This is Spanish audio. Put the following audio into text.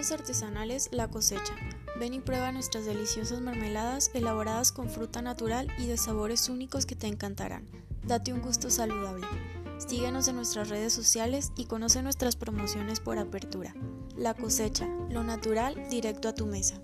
Productos artesanales La Cosecha. Ven y prueba nuestras deliciosas mermeladas elaboradas con fruta natural y de sabores únicos que te encantarán. Date un gusto saludable. Síguenos en nuestras redes sociales y conoce nuestras promociones por apertura. La Cosecha, lo natural directo a tu mesa.